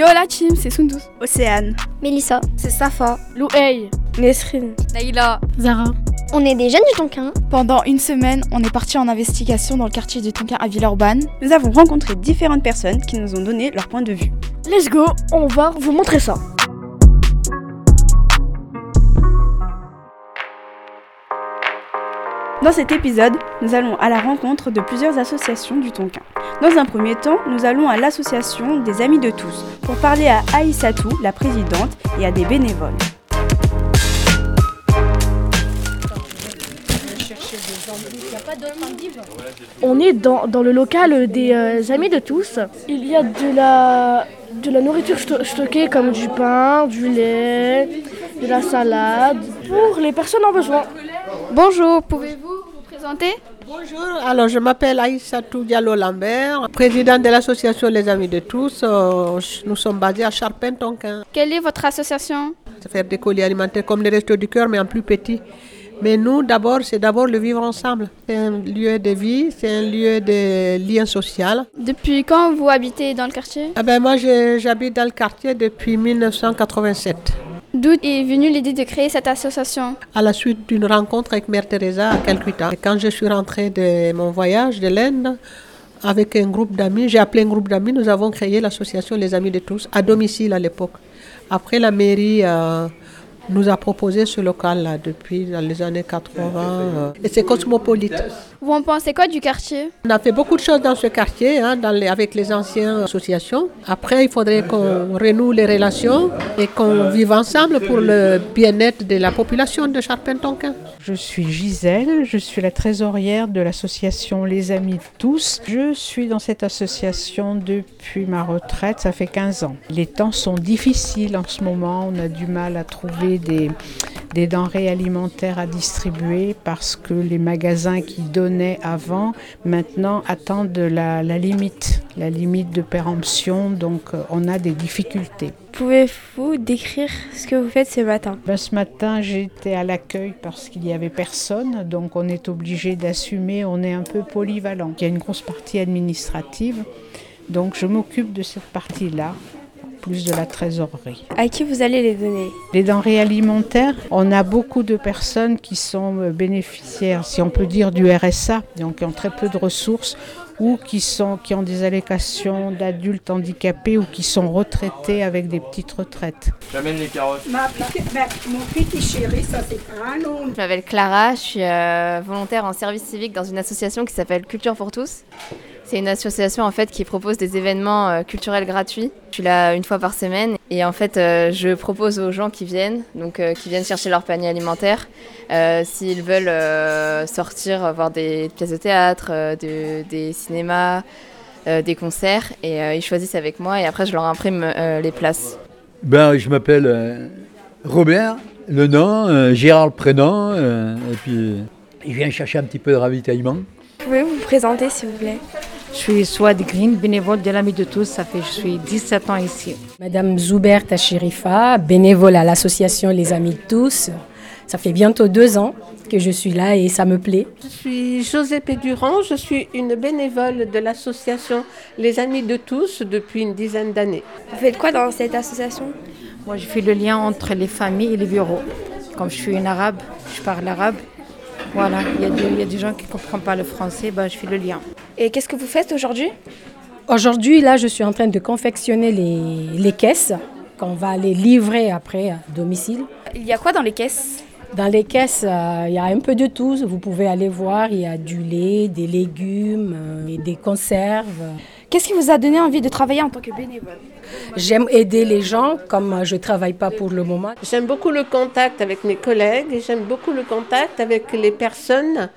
Yo la team, c'est Sundus. Océane. Mélissa. C'est Safa. Louhey. Nesrine. Naïla. Zara. On est des jeunes du Tonkin. Pendant une semaine, on est parti en investigation dans le quartier du Tonkin à Villeurbanne. Nous avons rencontré différentes personnes qui nous ont donné leur point de vue. Let's go, on va vous montrer ça. Dans cet épisode, nous allons à la rencontre de plusieurs associations du Tonkin. Dans un premier temps, nous allons à l'association des Amis de tous pour parler à Aïssatou, la présidente, et à des bénévoles. On est dans, dans le local des euh, Amis de tous. Il y a de la, de la nourriture sto- stockée comme du pain, du lait, de la salade pour les personnes en besoin. Bonjour, pouvez-vous vous présenter Bonjour, alors je m'appelle Aïssatou Diallo Lambert, présidente de l'association Les Amis de tous. Euh, Nous sommes basés à Charpentonquin. Quelle est votre association? Faire des colis alimentaires comme les restos du cœur, mais en plus petit. Mais nous, d'abord, c'est d'abord le vivre ensemble. C'est un lieu de vie, c'est un lieu de lien social. Depuis quand vous habitez dans le quartier? Ah ben moi, j'habite dans le quartier depuis 1987. D'où est venue l'idée de créer cette association? À la suite d'une rencontre avec Mère Teresa à Calcutta. Quand je suis rentrée de mon voyage de l'Inde, avec un groupe d'amis, j'ai appelé un groupe d'amis, nous avons créé l'association Les Amis de tous, à domicile à l'époque. Après, la mairie euh, nous a proposé ce local-là depuis dans les années 80. euh, et c'est cosmopolite. Vous en pensez quoi du quartier? On a fait beaucoup de choses dans ce quartier, hein, dans les- avec les anciennes associations. Après, il faudrait qu'on renoue les relations et qu'on vive ensemble pour le bien-être de la population de Charpentonquin. Je suis Gisèle, je suis la trésorière de l'association Les Amis de tous. Je suis dans cette association depuis ma retraite, ça fait 15 ans. Les temps sont difficiles en ce moment, on a du mal à trouver des, des denrées alimentaires à distribuer parce que les magasins qui donnaient avant, maintenant attendent la, la limite, la limite de péremption, donc euh, on a des difficultés. Pouvez-vous décrire ce que vous faites ce matin? Ben, ce matin, j'étais à l'accueil parce qu'il n'y avait personne, donc on est obligé d'assumer, on est un peu polyvalent. Il y a une grosse partie administrative, donc je m'occupe de cette partie-là, plus de la trésorerie. À qui vous allez les donner? Les denrées alimentaires, on a beaucoup de personnes qui sont euh, bénéficiaires, si on peut dire, du RSA, donc qui ont très peu de ressources ou qui, sont, qui ont des allocations d'adultes handicapés ou qui sont retraités avec des petites retraites. J'amène les carottes. Ma petite- mon petit chéri, ça c'est un long. Je m'appelle Clara, je suis euh, volontaire en service civique dans une association qui s'appelle Culture pour tous. C'est une association en fait qui propose des événements euh, culturels gratuits. Je suis là une fois par semaine et en fait euh, je propose aux gens qui viennent, donc euh, qui viennent chercher leur panier alimentaire, euh, s'ils veulent euh, sortir voir des pièces de théâtre, de- des cinémas, euh, des concerts et euh, ils choisissent avec moi et après je leur imprime euh, les places. Ben, je m'appelle euh, Robert, le nom, euh, Gérard le prénom, euh, et puis je viens chercher un petit peu de ravitaillement. Pouvez-vous vous présenter s'il vous plaît? Je suis Swad Green, bénévole de l'Ami de tous. Ça fait, je suis 17 ans ici. Madame Zoubert Tachirifa, bénévole à l'association Les Amis de tous. Ça fait bientôt deux ans que je suis là et ça me plaît. Je suis José Pédurand, je suis une bénévole de l'association Les Amis de tous depuis une dizaine d'années. Vous faites quoi dans cette association? Moi, je fais le lien entre les familles et les bureaux. Comme je suis une arabe, je parle arabe. Voilà, il y, a des- il y a des gens qui ne comprennent pas le français, ben, je fais le lien. Et qu'est-ce que vous faites aujourd'hui? Aujourd'hui, là, je suis en train de confectionner les, les caisses qu'on va aller livrer après à domicile. Il y a quoi dans les caisses? Dans les caisses, euh, il y a un peu de tout. Vous pouvez aller voir, il y a du lait, des légumes, euh, et des conserves. Qu'est-ce qui vous a donné envie de travailler en tant que bénévole? J'aime aider les gens, comme je ne travaille pas pour le moment. J'aime beaucoup le contact avec mes collègues et j'aime beaucoup le contact avec les personnes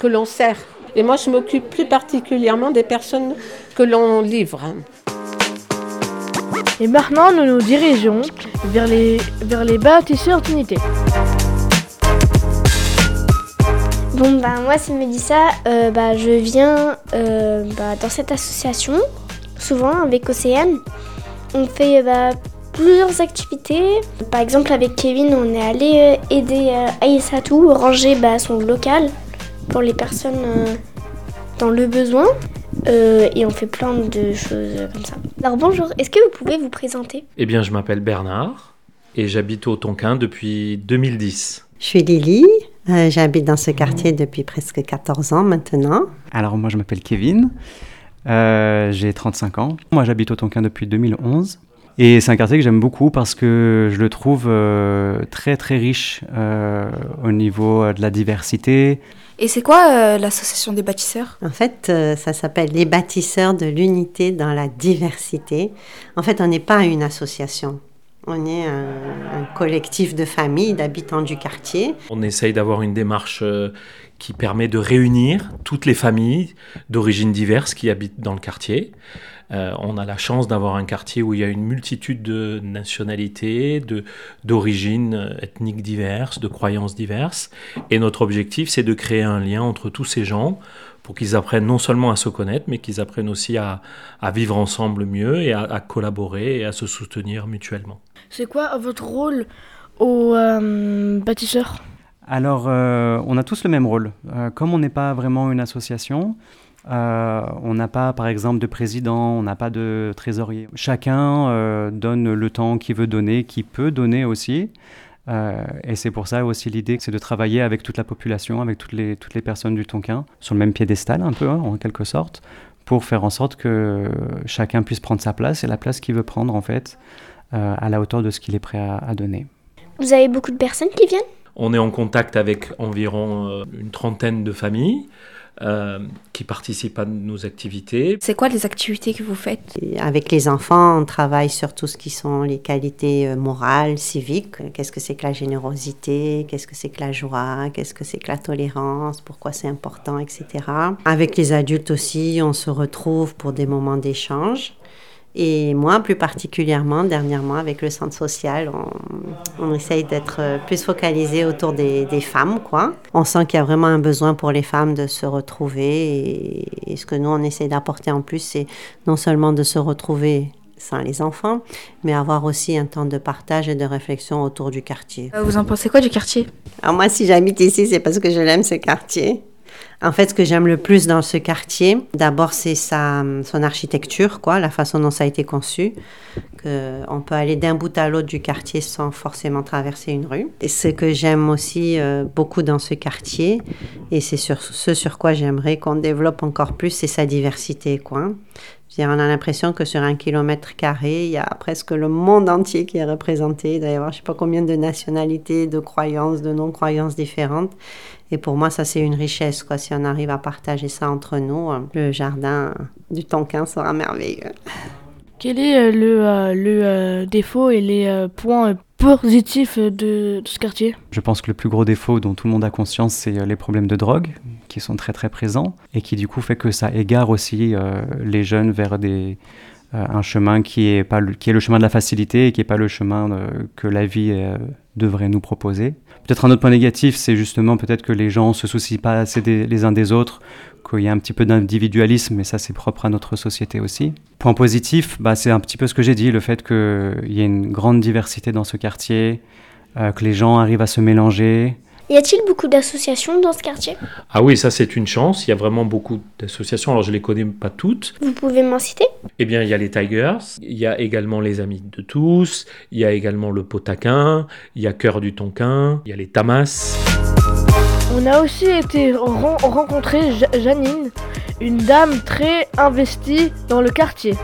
que l'on sert. Et moi, je m'occupe plus particulièrement des personnes que l'on livre. Et maintenant, nous nous dirigeons vers les, vers les bâtisseurs d'unité. Bon, bah, moi, c'est Mélissa. Euh, bah, je viens euh, bah, dans cette association, souvent avec Océane. On fait bah, plusieurs activités. Par exemple, avec Kevin, on est allé euh, aider euh, Aïssatou ranger bah, son local pour les personnes euh, dans le besoin. euh, et on fait plein de choses comme ça. Alors bonjour, est-ce que vous pouvez vous présenter? Eh bien, je m'appelle Bernard et j'habite au Tonkin depuis 2010. Je suis Lily, euh, j'habite dans ce quartier depuis presque 14 ans maintenant. Alors moi je m'appelle Kevin, euh, j'ai 35 ans. Moi j'habite au Tonkin depuis 2011. Et c'est un quartier que j'aime beaucoup parce que je le trouve euh, très très riche euh, au niveau de la diversité. Et c'est quoi euh, l'association des bâtisseurs? En fait, euh, ça s'appelle les bâtisseurs de l'unité dans la diversité. En fait, on n'est pas une association. On est un, un collectif de familles, d'habitants du quartier. On essaye d'avoir une démarche euh, qui permet de réunir toutes les familles d'origines diverses qui habitent dans le quartier. Euh, on a la chance d'avoir un quartier où il y a une multitude de nationalités, d'origines euh, ethniques diverses, de croyances diverses. Et notre objectif, c'est de créer un lien entre tous ces gens pour qu'ils apprennent non seulement à se connaître, mais qu'ils apprennent aussi à, à vivre ensemble mieux et à, collaborer et à se soutenir mutuellement. C'est quoi votre rôle au euh, bâtisseur? Alors euh, on a tous le même rôle. Euh, comme on n'est pas vraiment une association, euh, on n'a pas, par exemple, de président, on n'a pas de trésorier. Chacun donne le temps qu'il veut donner, qu'il peut donner aussi. Et c'est pour ça aussi l'idée, c'est de travailler avec toute la population, avec toutes les, toutes les personnes du Tonkin, sur le même piédestal un peu, hein, en quelque sorte, pour faire en sorte que chacun puisse prendre sa place et la place qu'il veut prendre, en fait, à la hauteur de ce qu'il est prêt à, à donner. Vous avez beaucoup de personnes qui viennent? On est en contact avec environ euh, une trentaine de familles euh, qui participent à nos activités. C'est quoi les activités que vous faites? Avec les enfants, on travaille sur tout ce qui sont les qualités euh, morales, civiques. Qu'est-ce que c'est que la générosité? Qu'est-ce que c'est que la joie? Qu'est-ce que c'est que la tolérance? Pourquoi c'est important, etc. Avec les adultes aussi, on se retrouve pour des moments d'échange. Et moi, plus particulièrement, dernièrement, avec le centre social, on, on essaye d'être euh, plus focalisé autour des, des femmes, quoi. On sent qu'il y a vraiment un besoin pour les femmes de se retrouver. Et, et ce que nous, on essaye d'apporter en plus, c'est non seulement de se retrouver sans les enfants, mais avoir aussi un temps de partage et de réflexion autour du quartier. Euh, Vous en pensez quoi du quartier? Alors moi, si j'habite ici, c'est parce que je l'aime ce quartier. En fait, ce que j'aime le plus dans ce quartier, d'abord, c'est sa, son architecture, quoi, la façon dont ça a été conçu. Que on peut aller d'un bout à l'autre du quartier sans forcément traverser une rue. Et ce que j'aime aussi euh, beaucoup dans ce quartier, et c'est sur ce sur quoi j'aimerais qu'on développe encore plus, c'est sa diversité, quoi. On a l'impression que sur un kilomètre carré, il y a presque le monde entier qui est représenté. Il doit y avoir je ne sais pas combien de nationalités, de croyances, de non-croyances différentes. Et pour moi, ça, c'est une richesse. Quoi. Si on arrive à partager ça entre nous, euh, le jardin du Tonkin sera merveilleux. Quel est euh, le, euh, le euh, défaut et les points positifs de, ce quartier? Je pense que le plus gros défaut dont tout le monde a conscience, c'est les problèmes de drogue qui sont très très présents et qui du coup fait que ça égare aussi les jeunes vers des, un chemin qui est, pas le, qui est le chemin de la facilité et qui n'est pas le chemin que la vie devrait nous proposer. Peut-être un autre point négatif, c'est justement peut-être que les gens se soucient pas assez des, les uns des autres, qu'il y a un petit peu d'individualisme, mais ça c'est propre à notre société aussi. Point positif, bah, c'est un petit peu ce que j'ai dit, le fait qu'il y ait une grande diversité dans ce quartier, euh, que les gens arrivent à se mélanger. Y a-t-il beaucoup d'associations dans ce quartier? Ah oui, ça c'est une chance. Il y a vraiment beaucoup d'associations. Alors je les connais pas toutes. Vous pouvez m'en citer? Eh bien, il y a les Tigers, il y a également les Amis de tous, il y a également le Potaquin, il y a Cœur du Tonkin, il y a les Tamas. On a aussi été ren- rencontrer Ja- Janine, une dame très investie dans le quartier.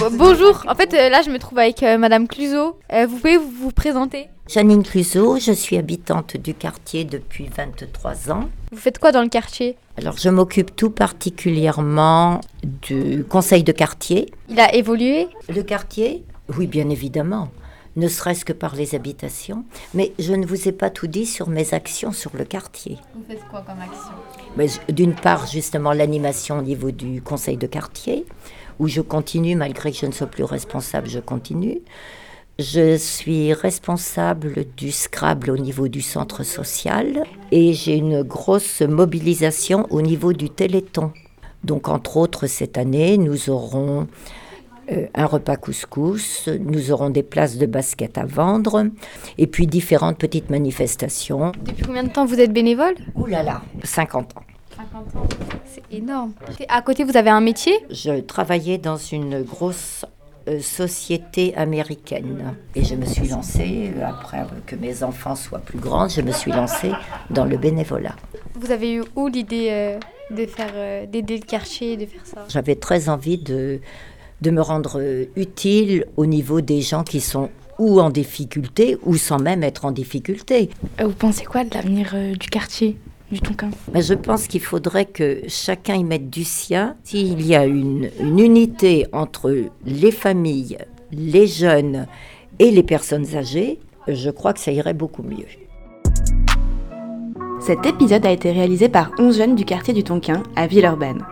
Bon- Bonjour, en fait euh, là je me trouve avec euh, Madame Cluzot. Euh, vous pouvez vous, présenter? Janine Cluzot, je suis habitante du quartier depuis 23 ans. Vous faites quoi dans le quartier? Alors je m'occupe tout particulièrement du conseil de quartier. Il a évolué? Le quartier? Oui, bien évidemment, ne serait-ce que par les habitations. Mais je ne vous ai pas tout dit sur mes actions sur le quartier. Vous faites quoi comme action? Je- D'une part, justement, l'animation au niveau du conseil de quartier, où je continue, malgré que je ne sois plus responsable, je continue. Je suis responsable du Scrabble au niveau du centre social et j'ai une grosse mobilisation au niveau du Téléthon. Donc, entre autres, cette année, nous aurons euh, un repas couscous, nous aurons des places de basket à vendre et puis différentes petites manifestations. Depuis combien de temps vous êtes bénévole? Ouh là là, 50 ans. 50 ans, c'est énorme. À côté, vous avez un métier? Je travaillais dans une grosse euh, société américaine et je me suis lancée, euh, après que mes enfants soient plus grands, je me suis lancée dans le bénévolat. Vous avez eu où l'idée euh, de faire euh, d'aider le quartier, de faire ça? J'avais très envie de, de me rendre utile au niveau des gens qui sont ou en difficulté ou sans même être en difficulté. Vous pensez quoi de l'avenir du quartier, du Tonkin Mais je pense qu'il faudrait que chacun y mette du sien. S'il y a une, une unité entre les familles, les jeunes et les personnes âgées, je crois que ça irait beaucoup mieux. Cet épisode a été réalisé par 11 jeunes du quartier du Tonkin à Villeurbanne.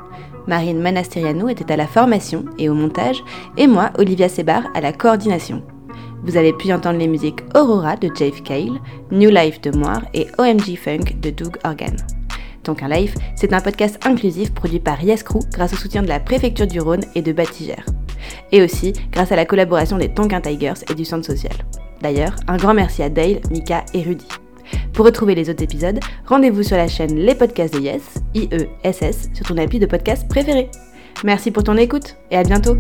Marine Manastiriano était à la formation et au montage, et moi, Olivia Sebar, à la coordination. Vous avez pu entendre les musiques Aurora de Jave Cale, New Life de Moire et OMG Funk de Doug Organ. Tonkin Life, c'est un podcast inclusif produit par Yes Crew grâce au soutien de la préfecture du Rhône et de Batigère. Et aussi grâce à la collaboration des Tonkin Tigers et du Centre Social. D'ailleurs, un grand merci à Dale, Mika et Rudy. Pour retrouver les autres épisodes, rendez-vous sur la chaîne Les Podcasts de Yes, IESS, sur ton appli de podcast préféré. Merci pour ton écoute et à bientôt